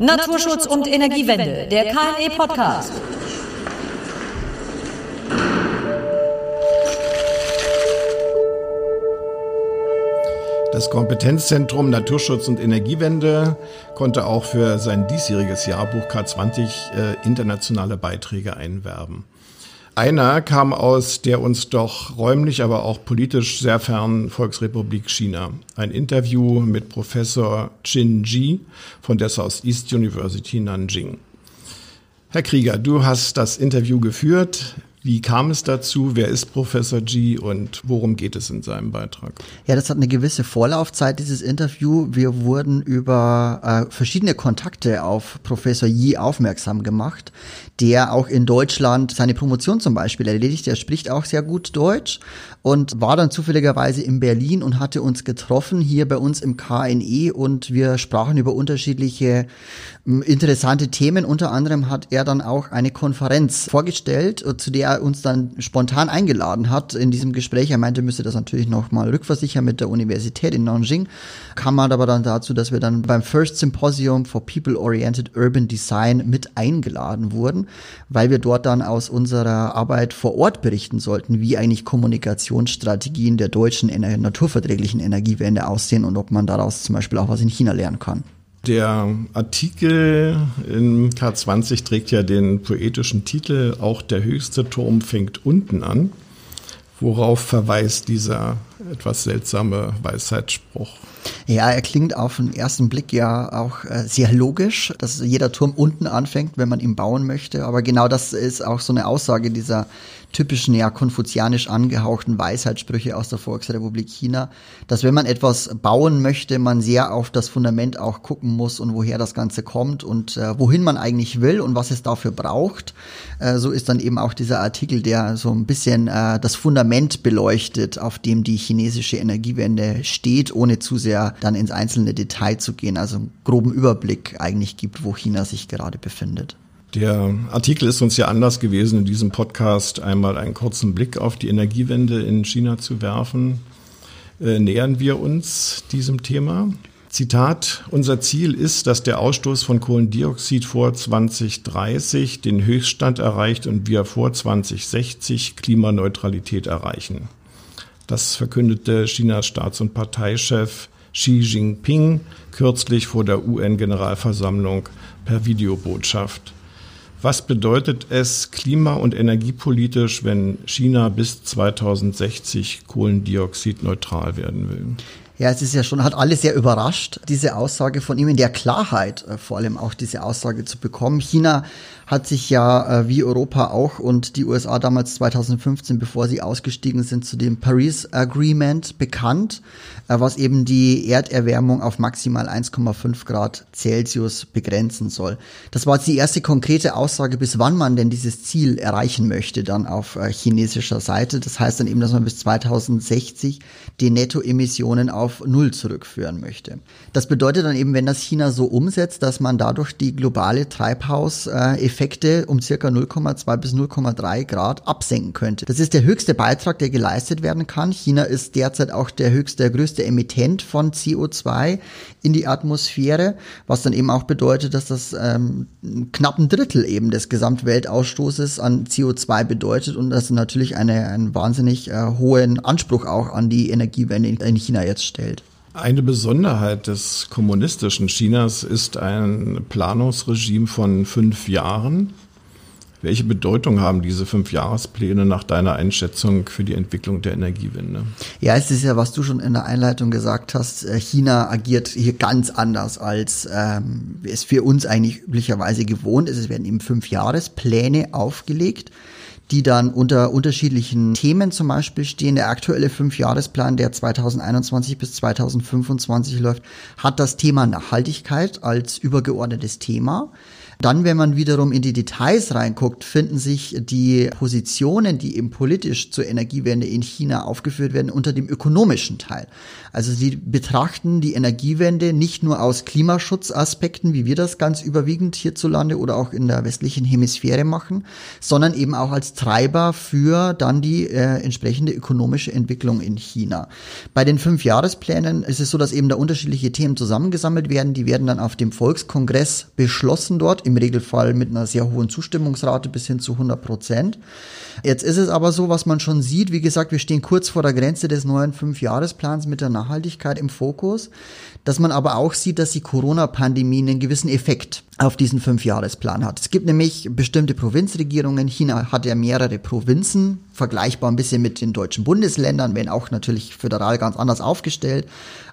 Naturschutz und Energiewende, der KNE Podcast. Das Kompetenzzentrum Naturschutz und Energiewende konnte auch für sein diesjähriges Jahrbuch K20 äh, internationale Beiträge einwerben. Einer kam aus der uns doch räumlich, aber auch politisch sehr fernen Volksrepublik China. Ein Interview mit Professor Qin Ji von der Southeast University Nanjing. Herr Krieger, du hast das Interview geführt. Wie kam es dazu? Wer ist Professor G und worum geht es in seinem Beitrag? Ja, das hat eine gewisse Vorlaufzeit, dieses Interview. Wir wurden über äh, verschiedene Kontakte auf Professor Yi aufmerksam gemacht, der auch in Deutschland seine Promotion zum Beispiel erledigt. Er spricht auch sehr gut Deutsch und war dann zufälligerweise in Berlin und hatte uns getroffen hier bei uns im KNE und wir sprachen über unterschiedliche interessante Themen. Unter anderem hat er dann auch eine Konferenz vorgestellt, zu der uns dann spontan eingeladen hat in diesem Gespräch. Er meinte, müsste das natürlich nochmal rückversichern mit der Universität in Nanjing. Kam man aber dann dazu, dass wir dann beim First Symposium for People-Oriented Urban Design mit eingeladen wurden, weil wir dort dann aus unserer Arbeit vor Ort berichten sollten, wie eigentlich Kommunikationsstrategien der deutschen naturverträglichen Energiewende aussehen und ob man daraus zum Beispiel auch was in China lernen kann. Der Artikel in K20 trägt ja den poetischen Titel Auch der höchste Turm fängt unten an. Worauf verweist dieser etwas seltsame Weisheitsspruch? Ja, er klingt auf den ersten Blick ja auch äh, sehr logisch, dass jeder Turm unten anfängt, wenn man ihn bauen möchte. Aber genau das ist auch so eine Aussage dieser typischen, ja, konfuzianisch angehauchten Weisheitssprüche aus der Volksrepublik China, dass wenn man etwas bauen möchte, man sehr auf das Fundament auch gucken muss und woher das Ganze kommt und äh, wohin man eigentlich will und was es dafür braucht. Äh, so ist dann eben auch dieser Artikel, der so ein bisschen äh, das Fundament beleuchtet, auf dem die chinesische Energiewende steht, ohne zu sehr dann ins einzelne Detail zu gehen, also einen groben Überblick eigentlich gibt, wo China sich gerade befindet. Der Artikel ist uns ja anders gewesen, in diesem Podcast einmal einen kurzen Blick auf die Energiewende in China zu werfen. Äh, nähern wir uns diesem Thema. Zitat, unser Ziel ist, dass der Ausstoß von Kohlendioxid vor 2030 den Höchststand erreicht und wir vor 2060 Klimaneutralität erreichen. Das verkündete Chinas Staats- und Parteichef Xi Jinping kürzlich vor der UN-Generalversammlung per Videobotschaft. Was bedeutet es klima- und energiepolitisch, wenn China bis 2060 kohlendioxidneutral werden will? Ja, es ist ja schon, hat alle sehr überrascht, diese Aussage von ihm in der Klarheit, äh, vor allem auch diese Aussage zu bekommen. China hat sich ja äh, wie Europa auch und die USA damals 2015, bevor sie ausgestiegen sind, zu dem Paris Agreement bekannt, äh, was eben die Erderwärmung auf maximal 1,5 Grad Celsius begrenzen soll. Das war jetzt die erste konkrete Aussage, bis wann man denn dieses Ziel erreichen möchte, dann auf äh, chinesischer Seite. Das heißt dann eben, dass man bis 2060 die Nettoemissionen auf Null zurückführen möchte. Das bedeutet dann eben, wenn das China so umsetzt, dass man dadurch die globale Treibhauseffekte Effekte um circa 0,2 bis 0,3 Grad absenken könnte. Das ist der höchste Beitrag, der geleistet werden kann. China ist derzeit auch der höchste, der größte Emittent von CO2 in die Atmosphäre, was dann eben auch bedeutet, dass das ähm, knapp ein Drittel eben des Gesamtweltausstoßes an CO2 bedeutet und das natürlich eine, einen wahnsinnig äh, hohen Anspruch auch an die Energiewende in China jetzt stellt. Eine Besonderheit des kommunistischen Chinas ist ein Planungsregime von fünf Jahren. Welche Bedeutung haben diese fünf Jahrespläne nach deiner Einschätzung für die Entwicklung der Energiewende? Ja, es ist ja, was du schon in der Einleitung gesagt hast, äh, China agiert hier ganz anders, als ähm, es für uns eigentlich üblicherweise gewohnt ist. Es werden eben fünf Jahrespläne aufgelegt die dann unter unterschiedlichen Themen zum Beispiel stehen. Der aktuelle Fünfjahresplan, der 2021 bis 2025 läuft, hat das Thema Nachhaltigkeit als übergeordnetes Thema. Dann, wenn man wiederum in die Details reinguckt, finden sich die Positionen, die eben politisch zur Energiewende in China aufgeführt werden, unter dem ökonomischen Teil. Also sie betrachten die Energiewende nicht nur aus Klimaschutzaspekten, wie wir das ganz überwiegend hierzulande oder auch in der westlichen Hemisphäre machen, sondern eben auch als Treiber für dann die äh, entsprechende ökonomische Entwicklung in China. Bei den fünf Jahresplänen ist es so, dass eben da unterschiedliche Themen zusammengesammelt werden. Die werden dann auf dem Volkskongress beschlossen dort, im Regelfall mit einer sehr hohen Zustimmungsrate bis hin zu 100 Prozent. Jetzt ist es aber so, was man schon sieht, wie gesagt, wir stehen kurz vor der Grenze des neuen Fünfjahresplans mit der Nachhaltigkeit im Fokus, dass man aber auch sieht, dass die Corona-Pandemie einen gewissen Effekt auf diesen Fünfjahresplan hat. Es gibt nämlich bestimmte Provinzregierungen. China hat ja mehrere Provinzen, vergleichbar ein bisschen mit den deutschen Bundesländern, wenn auch natürlich föderal ganz anders aufgestellt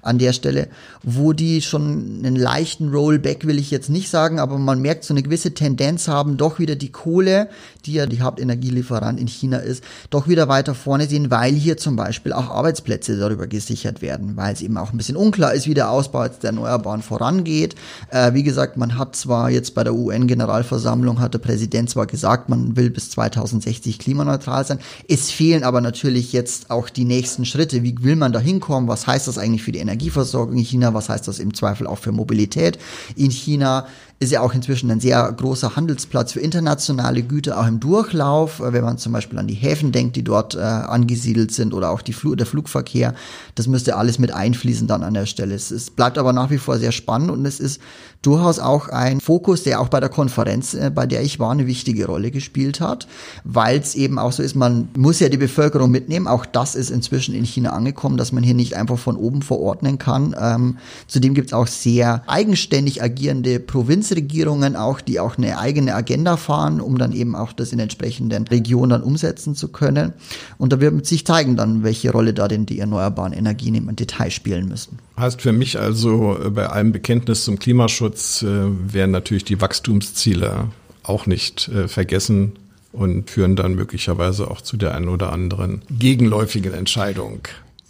an der Stelle, wo die schon einen leichten Rollback, will ich jetzt nicht sagen, aber man merkt so eine gewisse Tendenz haben, doch wieder die Kohle, die ja die Hauptenergielieferant in China ist, doch wieder weiter vorne sehen, weil hier zum Beispiel auch Arbeitsplätze darüber gesichert werden, weil es eben auch ein bisschen unklar ist, wie der Ausbau der Erneuerbaren vorangeht. Äh, wie gesagt, man hat zwar jetzt bei der UN-Generalversammlung, hat der Präsident zwar gesagt, man will bis 2060 klimaneutral sein, es fehlen aber natürlich jetzt auch die nächsten Schritte. Wie will man da hinkommen? Was heißt das eigentlich für die Energie? Energieversorgung in China, was heißt das im Zweifel auch für Mobilität in China, ist ja auch inzwischen ein sehr großer Handelsplatz für internationale Güter, auch im Durchlauf, äh, wenn man zum Beispiel an die Häfen denkt, die dort äh, angesiedelt sind oder auch die Fl der Flugverkehr. Das müsste alles mit einfließen dann an der Stelle. Es, es, bleibt aber nach wie vor sehr spannend und es ist durchaus auch ein Fokus, der auch bei der Konferenz, äh, bei der ich war, eine wichtige Rolle gespielt hat, weil es eben auch so ist, man muss ja die Bevölkerung mitnehmen. Auch das ist inzwischen in China angekommen, dass man hier nicht einfach von oben verordnen kann. Ähm, zudem gibt es auch sehr eigenständig agierende Provinzen, Provinzregierungen auch, die auch eine eigene Agenda fahren, um dann eben auch das in entsprechenden Regionen dann umsetzen zu können. Und da wird sich zeigen dann, welche Rolle da denn die erneuerbaren Energien im Detail spielen müssen. Heißt für mich also, äh, bei allem Bekenntnis zum Klimaschutz äh, werden natürlich die Wachstumsziele auch nicht äh, vergessen und führen dann möglicherweise auch zu der einen oder anderen gegenläufigen Entscheidung.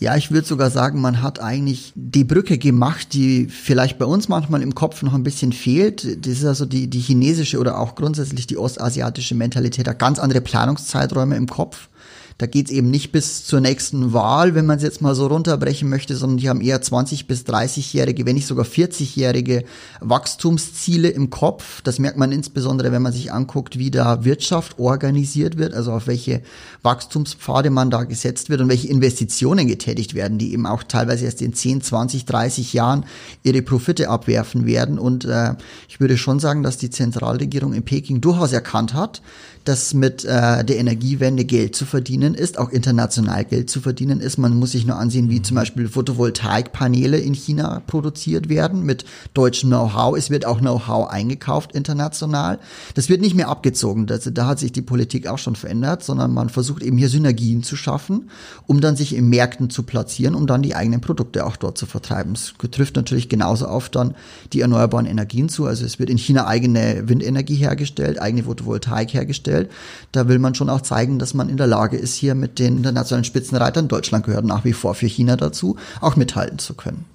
Ja, ich würde sogar sagen, man hat eigentlich die Brücke gemacht, die vielleicht bei uns manchmal im Kopf noch ein bisschen fehlt. Das ist also die, die chinesische oder auch grundsätzlich die ostasiatische Mentalität hat ganz andere Planungszeiträume im Kopf. Da geht's eben nicht bis zur nächsten Wahl, wenn man es jetzt mal so runterbrechen möchte, sondern die haben eher 20 bis 30-jährige, wenn nicht sogar 40-jährige Wachstumsziele im Kopf. Das merkt man insbesondere, wenn man sich anguckt, wie da Wirtschaft organisiert wird, also auf welche Wachstumspfade man da gesetzt wird und welche Investitionen getätigt werden, die eben auch teilweise erst in 10, 20, 30 Jahren ihre Profite abwerfen werden. Und äh, ich würde schon sagen, dass die Zentralregierung in Peking durchaus erkannt hat, dass mit äh, der Energiewende Geld zu verdienen ist, auch international Geld zu verdienen ist. Man muss sich nur ansehen, wie zum Beispiel Photovoltaikpaneele in China produziert werden mit deutschem Know-how. Es wird auch Know-how eingekauft international. Das wird nicht mehr abgezogen. Das, da hat sich die Politik auch schon verändert, sondern man versucht eben hier Synergien zu schaffen, um dann sich in Märkten zu platzieren, um dann die eigenen Produkte auch dort zu vertreiben. Es trifft natürlich genauso auf dann die erneuerbaren Energien zu. Also es wird in China eigene Windenergie hergestellt, eigene Photovoltaik hergestellt darstellt. Da will man schon auch zeigen, dass man in der Lage ist, hier mit den internationalen Spitzenreitern, Deutschland gehört nach wie vor für China dazu, auch mithalten zu können.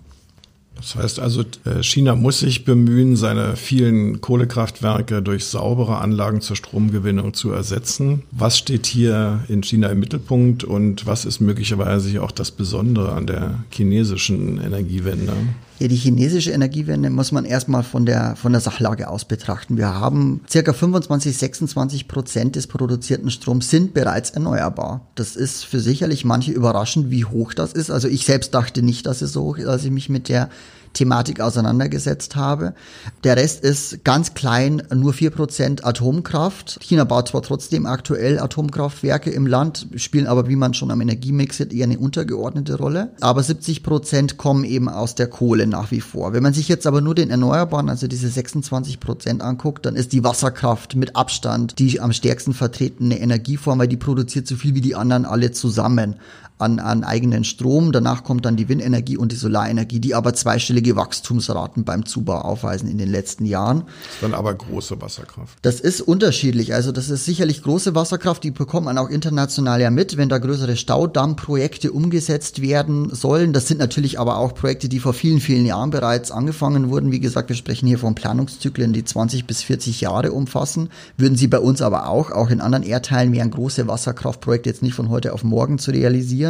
Das heißt also, äh, China muss sich bemühen, seine vielen Kohlekraftwerke durch saubere Anlagen zur Stromgewinnung zu ersetzen. Was steht hier in China im Mittelpunkt und was ist möglicherweise auch das Besondere an der chinesischen Energiewende? Ja, die chinesische Energiewende muss man erstmal von der, von der Sachlage aus betrachten. Wir haben circa 25, 26 Prozent des produzierten Stroms sind bereits erneuerbar. Das ist für sicherlich manche überraschend, wie hoch das ist. Also ich selbst dachte nicht, dass es so hoch ist, als ich mich mit der Thematik auseinandergesetzt habe. Der Rest ist ganz klein, nur vier Prozent Atomkraft. China baut zwar trotzdem aktuell Atomkraftwerke im Land, spielen aber, wie man schon am Energiemix sieht, eher eine untergeordnete Rolle. Aber 70 Prozent kommen eben aus der Kohle nach wie vor. Wenn man sich jetzt aber nur den Erneuerbaren, also diese 26 Prozent anguckt, dann ist die Wasserkraft mit Abstand die am stärksten vertretene Energieform, weil die produziert so viel wie die anderen alle zusammen an, an eigenen Strom. Danach kommt dann die Windenergie und die Solarenergie, die aber zweistellige Wachstumsraten beim Zubau aufweisen in den letzten Jahren. Das ist dann aber große Wasserkraft. Das ist unterschiedlich. Also das ist sicherlich große Wasserkraft, die bekommt man auch international ja mit, wenn da größere Staudammprojekte umgesetzt werden sollen. Das sind natürlich aber auch Projekte, die vor vielen, vielen Jahren bereits angefangen wurden. Wie gesagt, wir sprechen hier von Planungszyklen, die 20 bis 40 Jahre umfassen. Würden sie bei uns aber auch, auch in anderen Erdteilen wären große Wasserkraftprojekte jetzt nicht von heute auf morgen zu realisieren.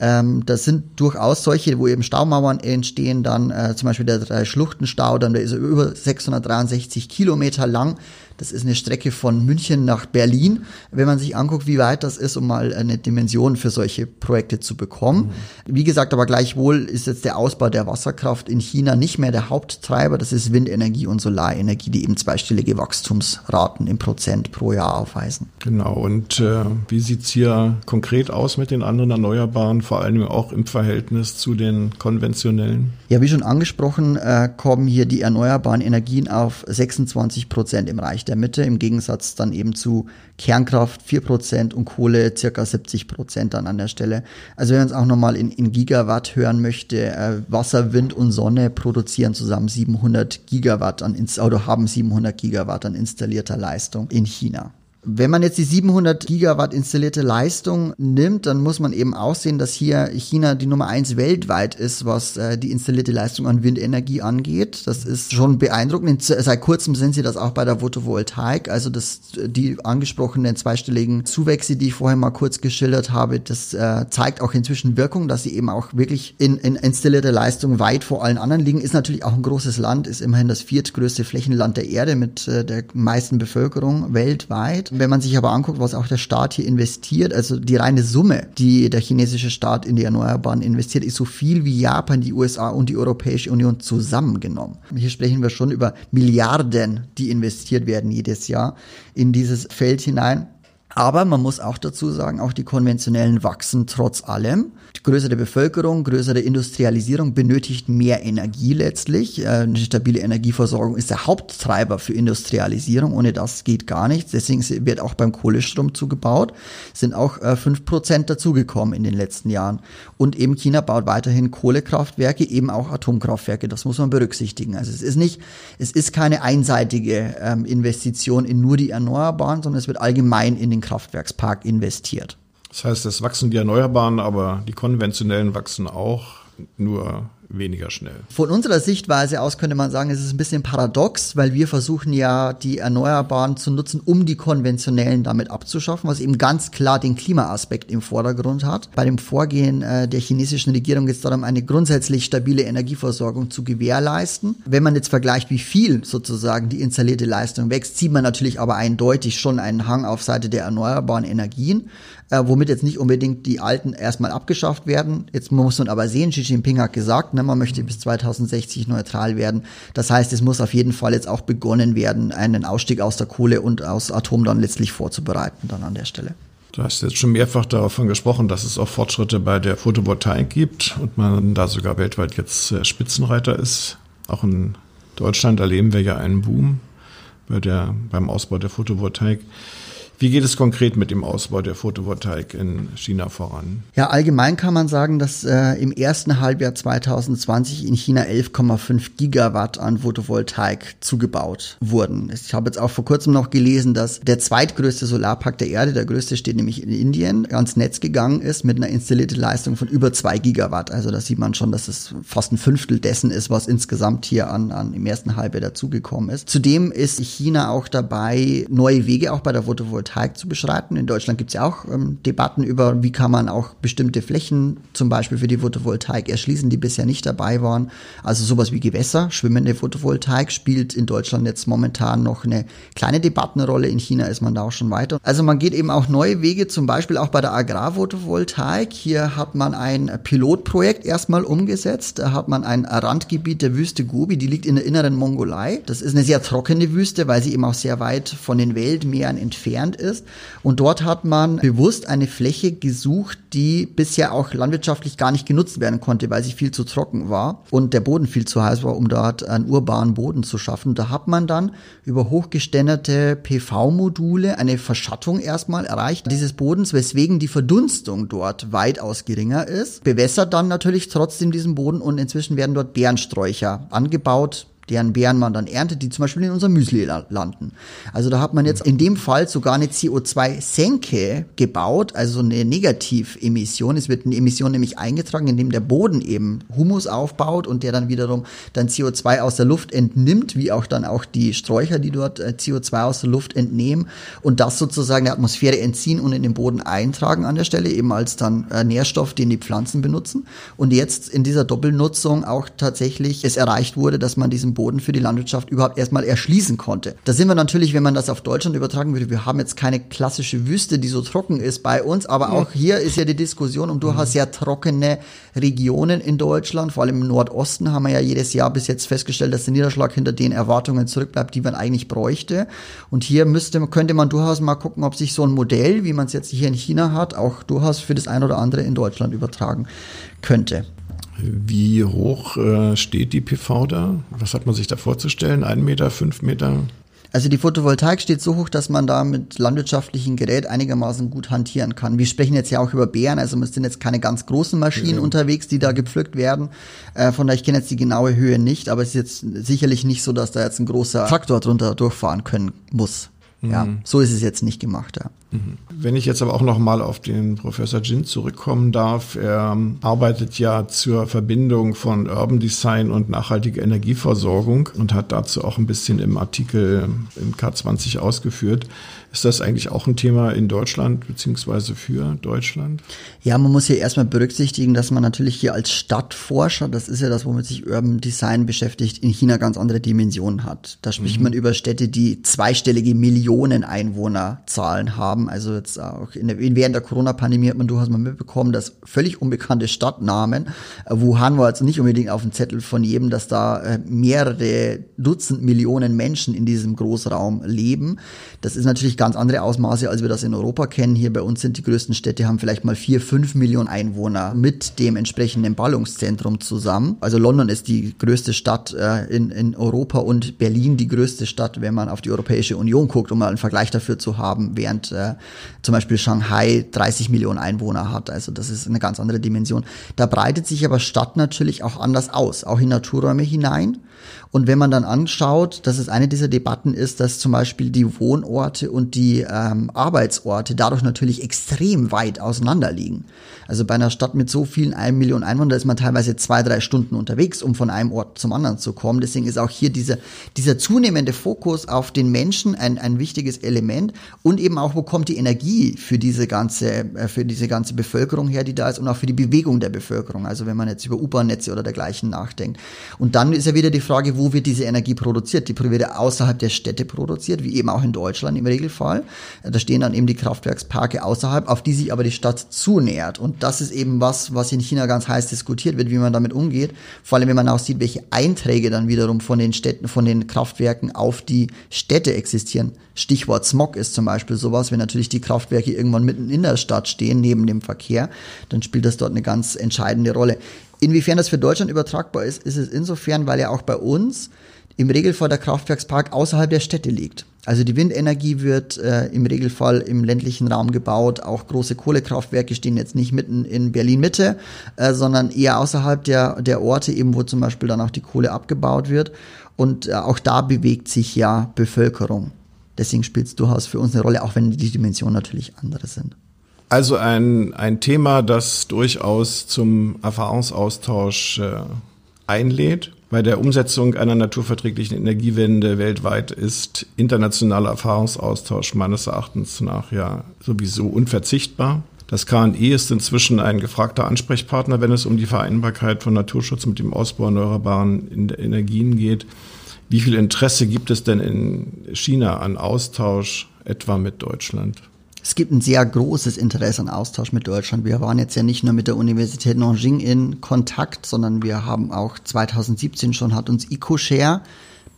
Ähm, das sind durchaus solche, wo eben Staumauern entstehen, dann äh, zum Beispiel der Drei-Schluchten-Stau, dann der ist über 663 Kilometer lang. Das ist eine Strecke von München nach Berlin, wenn man sich anguckt, wie weit das ist, um mal eine Dimension für solche Projekte zu bekommen. Mhm. Wie gesagt, aber gleichwohl ist jetzt der Ausbau der Wasserkraft in China nicht mehr der Haupttreiber. Das ist Windenergie und Solarenergie, die eben zweistellige Wachstumsraten im Prozent pro Jahr aufweisen. Genau. Und äh, wie sieht's hier konkret aus mit den anderen Erneuerbaren, vor allem auch im Verhältnis zu den konventionellen? Ja, wie schon angesprochen, äh, kommen hier die erneuerbaren Energien auf 26 Prozent im Reich der Mitte, im Gegensatz dann eben zu Kernkraft 4% und Kohle circa 70% dann an der Stelle. Also wenn man es auch nochmal in, in Gigawatt hören möchte, äh, Wasser, Wind und Sonne produzieren zusammen 700 Gigawatt an, oder haben 700 Gigawatt an installierter Leistung in China. Wenn man jetzt die 700 Gigawatt installierte Leistung nimmt, dann muss man eben auch sehen, dass hier China die Nummer eins weltweit ist, was äh, die installierte Leistung an Windenergie angeht. Das ist schon beeindruckend. Seit kurzem sind sie das auch bei der Photovoltaik. Also das, die angesprochenen zweistelligen Zuwächse, die ich vorher mal kurz geschildert habe, das äh, zeigt auch inzwischen Wirkung, dass sie eben auch wirklich in, in installierte Leistung weit vor allen anderen liegen. Ist natürlich auch ein großes Land, ist immerhin das viertgrößte Flächenland der Erde mit äh, der meisten Bevölkerung weltweit. Wenn man sich aber anguckt, was auch der Staat hier investiert, also die reine Summe, die der chinesische Staat in die Erneuerbaren investiert, ist so viel wie Japan, die USA und die Europäische Union zusammengenommen. Hier sprechen wir schon über Milliarden, die investiert werden jedes Jahr in dieses Feld hinein. Aber man muss auch dazu sagen, auch die konventionellen wachsen trotz allem. Die größere Bevölkerung, größere Industrialisierung benötigt mehr Energie letztlich. Äh, eine stabile Energieversorgung ist der Haupttreiber für Industrialisierung. Ohne das geht gar nichts. Deswegen wird auch beim Kohlestrom zugebaut. Sind auch äh, fünf Prozent dazugekommen in den letzten Jahren. Und eben China baut weiterhin Kohlekraftwerke, eben auch Atomkraftwerke. Das muss man berücksichtigen. Also es ist nicht, es ist keine einseitige ähm, Investition in nur die Erneuerbaren, sondern es wird allgemein in den den Kraftwerkspark investiert. Das heißt, es wachsen die Erneuerbaren, aber die konventionellen wachsen auch, nur weniger schnell. Von unserer Sichtweise aus könnte man sagen, es ist ein bisschen paradox, weil wir versuchen ja, die Erneuerbaren zu nutzen, um die konventionellen damit abzuschaffen, was eben ganz klar den Klimaaspekt im Vordergrund hat. Bei dem Vorgehen äh, der chinesischen Regierung geht es darum, eine grundsätzlich stabile Energieversorgung zu gewährleisten. Wenn man jetzt vergleicht, wie viel sozusagen die installierte Leistung wächst, sieht man natürlich aber eindeutig schon einen Hang auf Seite der erneuerbaren Energien äh, womit jetzt nicht unbedingt die alten erstmal abgeschafft werden. Jetzt muss man aber sehen, Xi Jinping hat gesagt, ne, man möchte bis 2060 neutral werden. Das heißt, es muss auf jeden Fall jetzt auch begonnen werden, einen Ausstieg aus der Kohle und aus Atom dann letztlich vorzubereiten dann an der Stelle. Du hast jetzt schon mehrfach davon gesprochen, dass es auch Fortschritte bei der Photovoltaik gibt und man da sogar weltweit jetzt äh, Spitzenreiter ist. Auch in Deutschland erleben wir ja einen Boom bei der, beim Ausbau der Photovoltaik. Wie geht es konkret mit dem Ausbau der Photovoltaik in China voran? Ja, allgemein kann man sagen, dass äh, im ersten Halbjahr 2020 in China 11,5 Gigawatt an Photovoltaik zugebaut wurden. Ich habe jetzt auch vor kurzem noch gelesen, dass der zweitgrößte Solarpark der Erde, der größte steht nämlich in Indien, ans Netz gegangen ist mit einer installierten Leistung von über 2 Gigawatt. Also da sieht man schon, dass es fast ein Fünftel dessen ist, was insgesamt hier an, an im ersten Halbjahr dazugekommen ist. Zudem ist China auch dabei, neue Wege auch bei der Photovoltaik Photovoltaik zu beschreiten. In Deutschland gibt es ja auch ähm, Debatten über, wie kann man auch bestimmte Flächen zum Beispiel für die Photovoltaik erschließen, die bisher nicht dabei waren. Also sowas wie Gewässer, schwimmende Photovoltaik spielt in Deutschland jetzt momentan noch eine kleine Debattenrolle. In China ist man da auch schon weiter. Also man geht eben auch neue Wege, zum Beispiel auch bei der Agrarphotovoltaik. Hier hat man ein Pilotprojekt erstmal umgesetzt. Da hat man ein Randgebiet der Wüste Gobi, die liegt in der inneren Mongolei. Das ist eine sehr trockene Wüste, weil sie eben auch sehr weit von den Weltmeeren entfernt ist. Und dort hat man bewusst eine Fläche gesucht, die bisher auch landwirtschaftlich gar nicht genutzt werden konnte, weil sie viel zu trocken war und der Boden viel zu heiß war, um dort einen urbanen Boden zu schaffen. Da hat man dann über hochgeständerte PV-Module eine Verschattung erstmal erreicht dieses Bodens, weswegen die Verdunstung dort weitaus geringer ist. Bewässert dann natürlich trotzdem diesen Boden und inzwischen werden dort Bärensträucher angebaut, deren Beeren man dann erntet, die zum Beispiel in unserem Müsli landen. Also da hat man jetzt in dem Fall sogar eine CO2-Senke gebaut, also eine Negativemission. Es wird eine Emission nämlich eingetragen, indem der Boden eben Humus aufbaut und der dann wiederum dann CO2 aus der Luft entnimmt, wie auch dann auch die Sträucher, die dort äh, CO2 aus der Luft entnehmen und das sozusagen der Atmosphäre entziehen und in den Boden eintragen an der Stelle, eben als dann äh, Nährstoff, den die Pflanzen benutzen. Und jetzt in dieser Doppelnutzung auch tatsächlich es erreicht wurde, dass man diesen Boden für die Landwirtschaft überhaupt erstmal erschließen konnte. Da sind wir natürlich, wenn man das auf Deutschland übertragen würde, wir haben jetzt keine klassische Wüste, die so trocken ist bei uns, aber auch hier ist ja die Diskussion um durchaus sehr trockene Regionen in Deutschland, vor allem im Nordosten haben wir ja jedes Jahr bis jetzt festgestellt, dass der Niederschlag hinter den Erwartungen zurückbleibt, die man eigentlich bräuchte. Und hier müsste, könnte man durchaus mal gucken, ob sich so ein Modell, wie man es jetzt hier in China hat, auch durchaus für das ein oder andere in Deutschland übertragen könnte. Wie hoch äh, steht die PV da? Was hat man sich da vorzustellen? Ein Meter, fünf Meter? Also die Photovoltaik steht so hoch, dass man da mit landwirtschaftlichen Gerät einigermaßen gut hantieren kann. Wir sprechen jetzt ja auch über Bären, also es sind jetzt keine ganz großen Maschinen ja. unterwegs, die da gepflückt werden. Äh, von daher, ich kenne jetzt die genaue Höhe nicht, aber es ist jetzt sicherlich nicht so, dass da jetzt ein großer Traktor drunter durchfahren können muss. Mhm. Ja, so ist es jetzt nicht gemacht, ja. Wenn ich jetzt aber auch noch mal auf den Professor Jin zurückkommen darf, er arbeitet ja zur Verbindung von Urban Design und nachhaltiger Energieversorgung und hat dazu auch ein bisschen im Artikel im K20 ausgeführt. Ist das eigentlich auch ein Thema in Deutschland beziehungsweise für Deutschland? Ja, man muss hier erstmal berücksichtigen, dass man natürlich hier als Stadtforscher, das ist ja das, womit sich Urban Design beschäftigt, in China ganz andere Dimensionen hat. Da spricht mhm. man über Städte, die zweistellige Millionen Einwohnerzahlen haben haben. Also jetzt auch in der, während der Corona-Pandemie hat man durchaus mal mitbekommen, dass völlig unbekannte Stadtnamen, äh, Wuhan war jetzt nicht unbedingt auf dem Zettel von jedem, dass da äh, mehrere Dutzend Millionen Menschen in diesem Großraum leben. Das ist natürlich ganz andere Ausmaße, als wir das in Europa kennen. Hier bei uns sind die größten Städte, haben vielleicht mal vier, fünf Millionen Einwohner mit dem entsprechenden Ballungszentrum zusammen. Also London ist die größte Stadt äh, in, in Europa und Berlin die größte Stadt, wenn man auf die Europäische Union guckt, um mal einen Vergleich dafür zu haben, während zum Beispiel Shanghai 30 Millionen Einwohner hat. Also das ist eine ganz andere Dimension. Da breitet sich aber Stadt natürlich auch anders aus, auch in Naturräume hinein. Und wenn man dann anschaut, dass es eine dieser Debatten ist, dass zum Beispiel die Wohnorte und die ähm, Arbeitsorte dadurch natürlich extrem weit auseinander liegen. Also bei einer Stadt mit so vielen einem Million Einwohnern ist man teilweise zwei, drei Stunden unterwegs, um von einem Ort zum anderen zu kommen. Deswegen ist auch hier dieser, dieser zunehmende Fokus auf den Menschen ein, ein wichtiges Element und eben auch, wo kommt die Energie für diese ganze, äh, für diese ganze Bevölkerung her, die da ist und auch für die Bewegung der Bevölkerung. Also wenn man jetzt über U-Bahn-Netze oder dergleichen nachdenkt. Und dann ist ja wieder die Frage, wo wird diese Energie produziert? Die wird außerhalb der Städte produziert, wie eben auch in Deutschland im Regelfall. Da stehen dann eben die Kraftwerksparke außerhalb, auf die sich aber die Stadt zunähert. Und das ist eben was, was in China ganz heiß diskutiert wird, wie man damit umgeht. Vor allem, wenn man auch sieht, welche Einträge dann wiederum von den Städten, von den Kraftwerken auf die Städte existieren. Stichwort Smog ist zum Beispiel sowas, wenn natürlich die Kraftwerke irgendwann mitten in der Stadt stehen, neben dem Verkehr, dann spielt das dort eine ganz entscheidende Rolle. Inwiefern das für Deutschland übertragbar ist, ist es insofern, weil ja auch bei uns im Regelfall der Kraftwerkspark außerhalb der Städte liegt. Also die Windenergie wird äh, im Regelfall im ländlichen Raum gebaut. Auch große Kohlekraftwerke stehen jetzt nicht mitten in Berlin Mitte, äh, sondern eher außerhalb der, der Orte, eben wo zum Beispiel dann auch die Kohle abgebaut wird. Und äh, auch da bewegt sich ja Bevölkerung. Deswegen spielt es durchaus für uns eine Rolle, auch wenn die Dimensionen natürlich andere sind. Also ein, ein Thema, das durchaus zum Erfahrungsaustausch äh, einlädt. Bei der Umsetzung einer naturverträglichen Energiewende weltweit ist internationaler Erfahrungsaustausch meines Erachtens nach ja sowieso unverzichtbar. Das KNI ist inzwischen ein gefragter Ansprechpartner, wenn es um die Vereinbarkeit von Naturschutz mit dem Ausbau erneuerbaren Energien geht. Wie viel Interesse gibt es denn in China an Austausch etwa mit Deutschland? Es gibt ein sehr großes Interesse an Austausch mit Deutschland. Wir waren jetzt ja nicht nur mit der Universität Nanjing in Kontakt, sondern wir haben auch 2017 schon hat uns EcoShare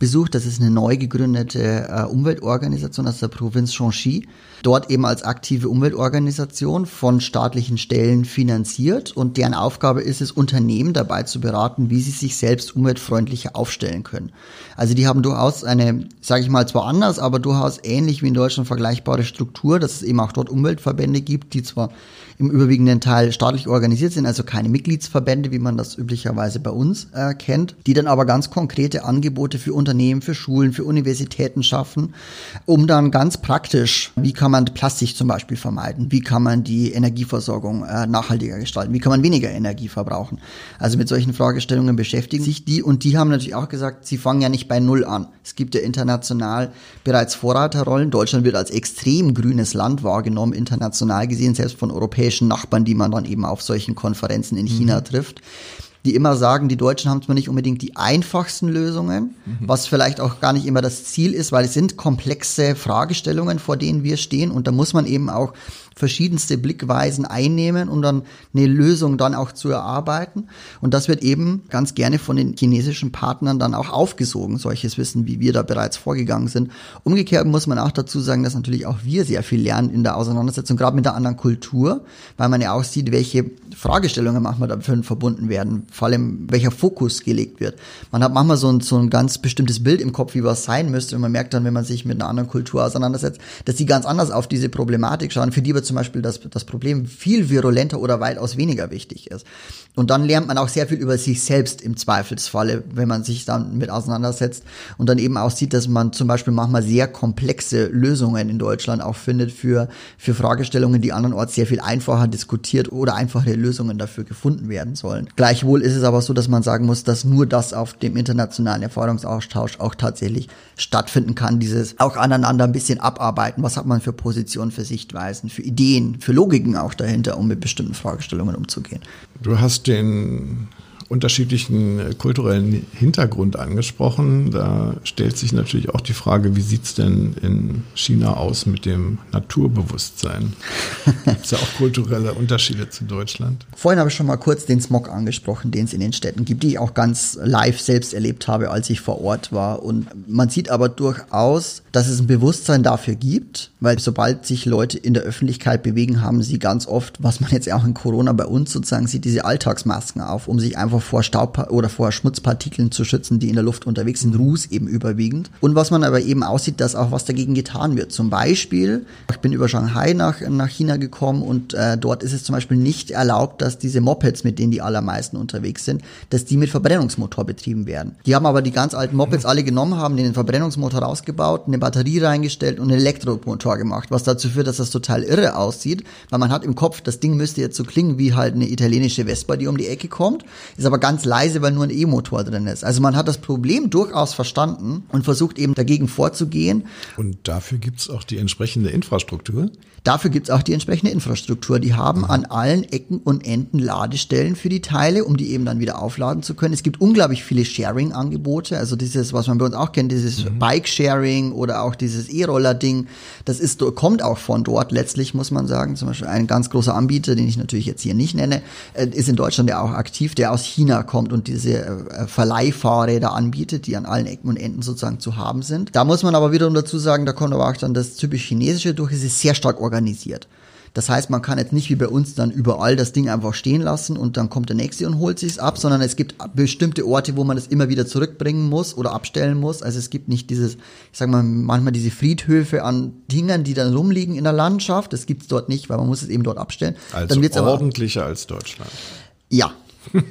besucht. Das ist eine neu gegründete äh, Umweltorganisation aus der Provinz Shanxi. Dort eben als aktive Umweltorganisation von staatlichen Stellen finanziert und deren Aufgabe ist es, Unternehmen dabei zu beraten, wie sie sich selbst umweltfreundlicher aufstellen können. Also die haben durchaus eine, sage ich mal, zwar anders, aber durchaus ähnlich wie in Deutschland vergleichbare Struktur, dass es eben auch dort Umweltverbände gibt, die zwar im überwiegenden Teil staatlich organisiert sind, also keine Mitgliedsverbände, wie man das üblicherweise bei uns äh, kennt, die dann aber ganz konkrete Angebote für Unternehmen, für Schulen, für Universitäten schaffen, um dann ganz praktisch, wie kann man Plastik zum Beispiel vermeiden, wie kann man die Energieversorgung äh, nachhaltiger gestalten, wie kann man weniger Energie verbrauchen. Also mit solchen Fragestellungen beschäftigen sich die und die haben natürlich auch gesagt, sie fangen ja nicht bei Null an. Es gibt ja international bereits Vorreiterrollen. Deutschland wird als extrem grünes Land wahrgenommen, international gesehen, selbst von europäischen europäischen Nachbarn, die man dann eben auf solchen Konferenzen in China mhm. trifft die immer sagen, die Deutschen haben zwar nicht unbedingt die einfachsten Lösungen, mhm. was vielleicht auch gar nicht immer das Ziel ist, weil es sind komplexe Fragestellungen, vor denen wir stehen und da muss man eben auch verschiedenste Blickweisen einnehmen, um dann eine Lösung dann auch zu erarbeiten. Und das wird eben ganz gerne von den chinesischen Partnern dann auch aufgesogen, solches Wissen, wie wir da bereits vorgegangen sind. Umgekehrt muss man auch dazu sagen, dass natürlich auch wir sehr viel lernen in der Auseinandersetzung, gerade mit der anderen Kultur, weil man ja auch sieht, welche Fragestellungen manchmal dafür verbunden werden, vor allem welcher Fokus gelegt wird. Man hat manchmal so ein, so ein ganz bestimmtes Bild im Kopf, wie was sein müsste und man merkt dann, wenn man sich mit einer anderen Kultur auseinandersetzt, dass die ganz anders auf diese Problematik schauen, für die aber zum Beispiel das, das Problem viel virulenter oder weitaus weniger wichtig ist. Und dann lernt man auch sehr viel über sich selbst im Zweifelsfalle, wenn man sich dann mit auseinandersetzt und dann eben auch sieht, dass man zum Beispiel manchmal sehr komplexe Lösungen in Deutschland auch findet für, für Fragestellungen, die andernorts sehr viel einfacher diskutiert oder einfache Lösungen dafür gefunden werden sollen. Gleichwohl ist es aber so, dass man sagen muss, dass nur das auf dem internationalen Erfahrungsaustausch auch tatsächlich stattfinden kann, dieses auch aneinander ein bisschen abarbeiten. Was hat man für Positionen, für Sichtweisen, für Ideen, für Logiken auch dahinter, um mit bestimmten Fragestellungen umzugehen. Du hast den unterschiedlichen äh, kulturellen Hintergrund angesprochen. Da stellt sich natürlich auch die Frage, wie sieht es denn in China aus mit dem Naturbewusstsein? Gibt es ja auch kulturelle Unterschiede zu Deutschland? Vorhin habe ich schon mal kurz den Smog angesprochen, den es in den Städten gibt, die ich auch ganz live selbst erlebt habe, als ich vor Ort war. Und man sieht aber durchaus, dass es ein Bewusstsein dafür gibt, weil sobald sich Leute in der Öffentlichkeit bewegen, haben sie ganz oft, was man jetzt auch in Corona bei uns sozusagen sieht, diese Alltagsmasken auf, um sich einfach vor Staub oder vor Schmutzpartikeln zu schützen, die in der Luft unterwegs sind, Ruß eben überwiegend. Und was man aber eben aussieht, dass auch was dagegen getan wird. Zum Beispiel, ich bin über Shanghai nach, nach China gekommen und äh, dort ist es zum Beispiel nicht erlaubt, dass diese Mopeds, mit denen die allermeisten unterwegs sind, dass die mit Verbrennungsmotor betrieben werden. Die haben aber die ganz alten Mopeds alle genommen, haben den Verbrennungsmotor rausgebaut, eine Batterie reingestellt und einen Elektromotor gemacht, was dazu führt, dass das total irre aussieht, weil man hat im Kopf, das Ding müsste jetzt so klingen wie halt eine italienische Vespa, die um die Ecke kommt, ist aber ganz leise, weil nur ein E-Motor drin ist. Also man hat das Problem durchaus verstanden und versucht eben dagegen vorzugehen. Und dafür gibt es auch die entsprechende Infrastruktur? Dafür gibt es auch die entsprechende Infrastruktur. Die haben mhm. an allen Ecken und Enden Ladestellen für die Teile, um die eben dann wieder aufladen zu können. Es gibt unglaublich viele Sharing-Angebote. Also dieses, was man bei uns auch kennt, dieses mhm. Bike-Sharing oder auch dieses E-Roller-Ding. Das ist, kommt auch von dort letztlich, muss man sagen. Zum Beispiel ein ganz großer Anbieter, den ich natürlich jetzt hier nicht nenne, äh, ist in Deutschland ja auch aktiv, der aus China kommt und diese äh, Verleihfahrräder anbietet, die an allen Ecken und Enden sozusagen zu haben sind. Da muss man aber wiederum dazu sagen, da kommt aber auch dann das typisch Chinesische durch. Es ist sehr stark organisiert. Das heißt, man kann jetzt nicht wie bei uns dann überall das Ding einfach stehen lassen und dann kommt der nächste und holt sich's ab, sondern es gibt bestimmte Orte, wo man es immer wieder zurückbringen muss oder abstellen muss. Also es gibt nicht dieses, ich sag mal, manchmal diese Friedhöfe an Dingern, die dann rumliegen in der Landschaft. Das gibt's dort nicht, weil man muss es eben dort abstellen. Also dann ordentlicher aber, als Deutschland. Ja,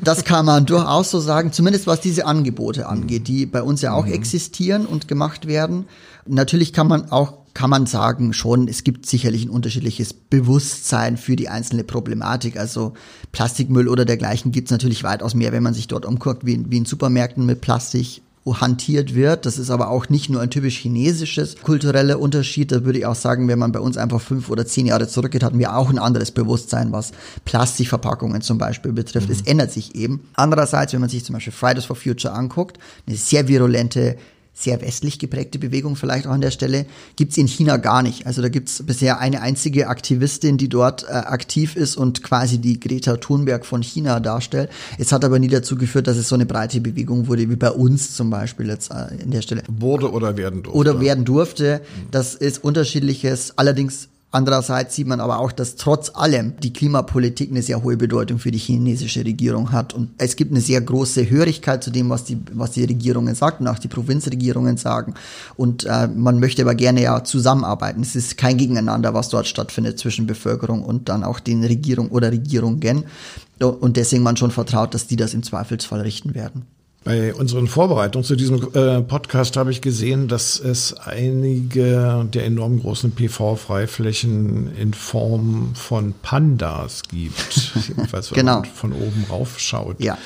das kann man durchaus so sagen, zumindest was diese Angebote angeht, die bei uns ja auch mhm. existieren und gemacht werden. Natürlich kann man auch kann man sagen, schon, es gibt sicherlich ein unterschiedliches Bewusstsein für die einzelne Problematik. Also Plastikmüll oder dergleichen gibt es natürlich weitaus mehr, wenn man sich dort umguckt, wie, wie in Supermärkten mit Plastik hantiert wird. Das ist aber auch nicht nur ein typisch chinesisches kultureller Unterschied. Da würde ich auch sagen, wenn man bei uns einfach fünf oder zehn Jahre zurückgeht, hatten wir auch ein anderes Bewusstsein, was Plastikverpackungen zum Beispiel betrifft. Mhm. Es ändert sich eben. Andererseits, wenn man sich zum Beispiel Fridays for Future anguckt, eine sehr virulente sehr westlich geprägte Bewegung vielleicht auch an der Stelle, gibt's in China gar nicht. Also da gibt's bisher eine einzige Aktivistin, die dort äh, aktiv ist und quasi die Greta Thunberg von China darstellt. Es hat aber nie dazu geführt, dass es so eine breite Bewegung wurde, wie bei uns zum Beispiel jetzt äh, in der Stelle. Wurde oder werden durfte. Oder werden durfte. Das ist unterschiedliches. Allerdings Andererseits sieht man aber auch, dass trotz allem die Klimapolitik eine sehr hohe Bedeutung für die chinesische Regierung hat. Und es gibt eine sehr große Hörigkeit zu dem, was die, was die Regierungen sagen und auch die Provinzregierungen sagen. Und äh, man möchte aber gerne ja zusammenarbeiten. Es ist kein Gegeneinander, was dort stattfindet zwischen Bevölkerung und dann auch den Regierung oder Regierungen. Und deswegen man schon vertraut, dass die das im Zweifelsfall richten werden. Bei unseren Vorbereitungen zu diesem äh, Podcast habe ich gesehen, dass es einige der enorm großen PV-Freiflächen in Form von Pandas gibt. Jedenfalls, wenn genau. man von oben rauf schaut. Ja.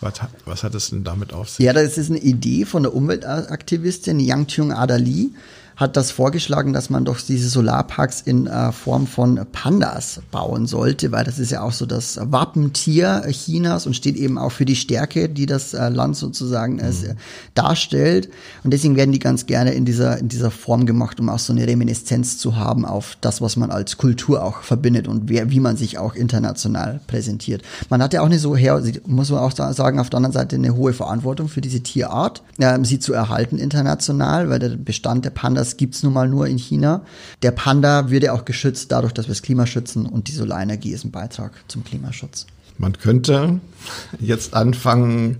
Was, was, hat es denn damit auf sich? Ja, das ist eine Idee von der Umweltaktivistin Yang Tyung Adali hat das vorgeschlagen, dass man doch diese Solarparks in äh, Form von Pandas bauen sollte, weil das ist ja auch so das Wappentier Chinas und steht eben auch für die Stärke, die das äh, Land sozusagen äh, mhm. darstellt. Und deswegen werden die ganz gerne in dieser, in dieser Form gemacht, um auch so eine Reminiszenz zu haben auf das, was man als Kultur auch verbindet und wer, wie man sich auch international präsentiert. Man hat ja auch eine so her, muss man auch sagen, auf der anderen Seite eine hohe Verantwortung für diese Tierart, äh, sie zu erhalten international, weil der Bestand der Pandas das gibt's nun mal nur in China. Der Panda würde auch geschützt dadurch, dass wir das Klima schützen und die Solarenergie ist ein Beitrag zum Klimaschutz. Man könnte jetzt anfangen,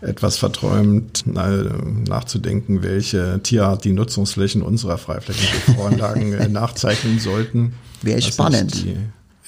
etwas verträumt nachzudenken, welche Tierart die Nutzungsflächen unserer Freiflächen Voranlagen nachzeichnen sollten. Wäre spannend.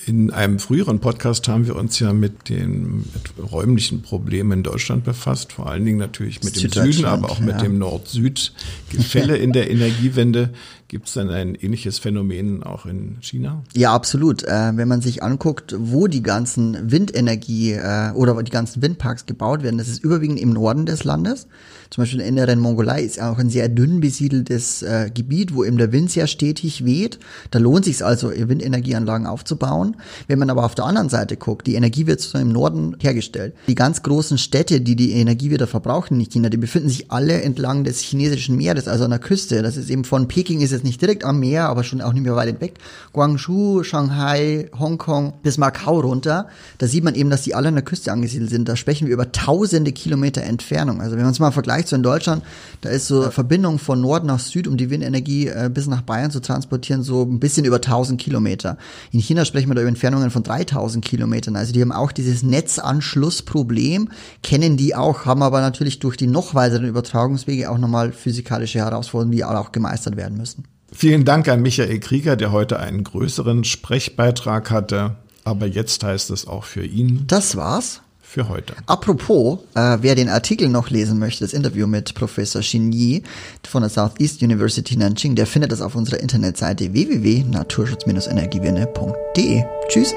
In einem früheren Podcast haben wir uns ja mit den mit räumlichen Problemen in Deutschland befasst, vor allen Dingen natürlich mit dem Süden, aber auch mit dem Nord-Süd-Gefälle in der Energiewende. Gibt es denn ein ähnliches Phänomen auch in China? Ja, absolut. Äh, wenn man sich anguckt, wo die ganzen Windenergie äh, oder die ganzen Windparks gebaut werden, das ist überwiegend im Norden des Landes. Zum Beispiel in der inneren Mongolei ist auch ein sehr dünn besiedeltes äh, Gebiet, wo eben der Wind sehr stetig weht. Da lohnt sich also, Windenergieanlagen aufzubauen. Wenn man aber auf der anderen Seite guckt, die Energie wird so im Norden hergestellt. Die ganz großen Städte, die die Energie wieder verbrauchen in China, die befinden sich alle entlang des chinesischen Meeres, also an der Küste. Das ist eben von Peking ist jetzt nicht direkt am Meer, aber schon auch nicht mehr weit weg. Guangzhou, Shanghai, Hongkong bis Macau runter. Da sieht man eben, dass die alle an der Küste angesiedelt sind. Da sprechen wir über tausende Kilometer Entfernung. Also wenn man es mal vergleicht so in Deutschland, da ist so Verbindung von Nord nach Süd, um die Windenergie äh, bis nach Bayern zu transportieren, so ein bisschen über 1000 Kilometer. In China sprechen wir da über Entfernungen von 3000 Kilometern. Also die haben auch dieses Netzanschlussproblem, kennen die auch, haben aber natürlich durch die noch weiteren Übertragungswege auch nochmal physikalische Herausforderungen, die auch gemeistert werden müssen. Vielen Dank an Michael Krieger, der heute einen größeren Sprechbeitrag hatte. Aber jetzt heißt es auch für ihn. Das war's. Für heute. Apropos, äh, wer den Artikel noch lesen möchte, das Interview mit Professor Xin Yi von der Southeast University Nanjing, der findet das auf unserer Internetseite www.naturschutz-energiewende.de. Tschüss.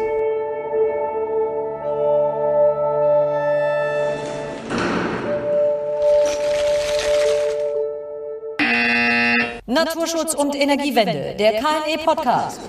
Naturschutz und Energiewende, der KNE Podcast.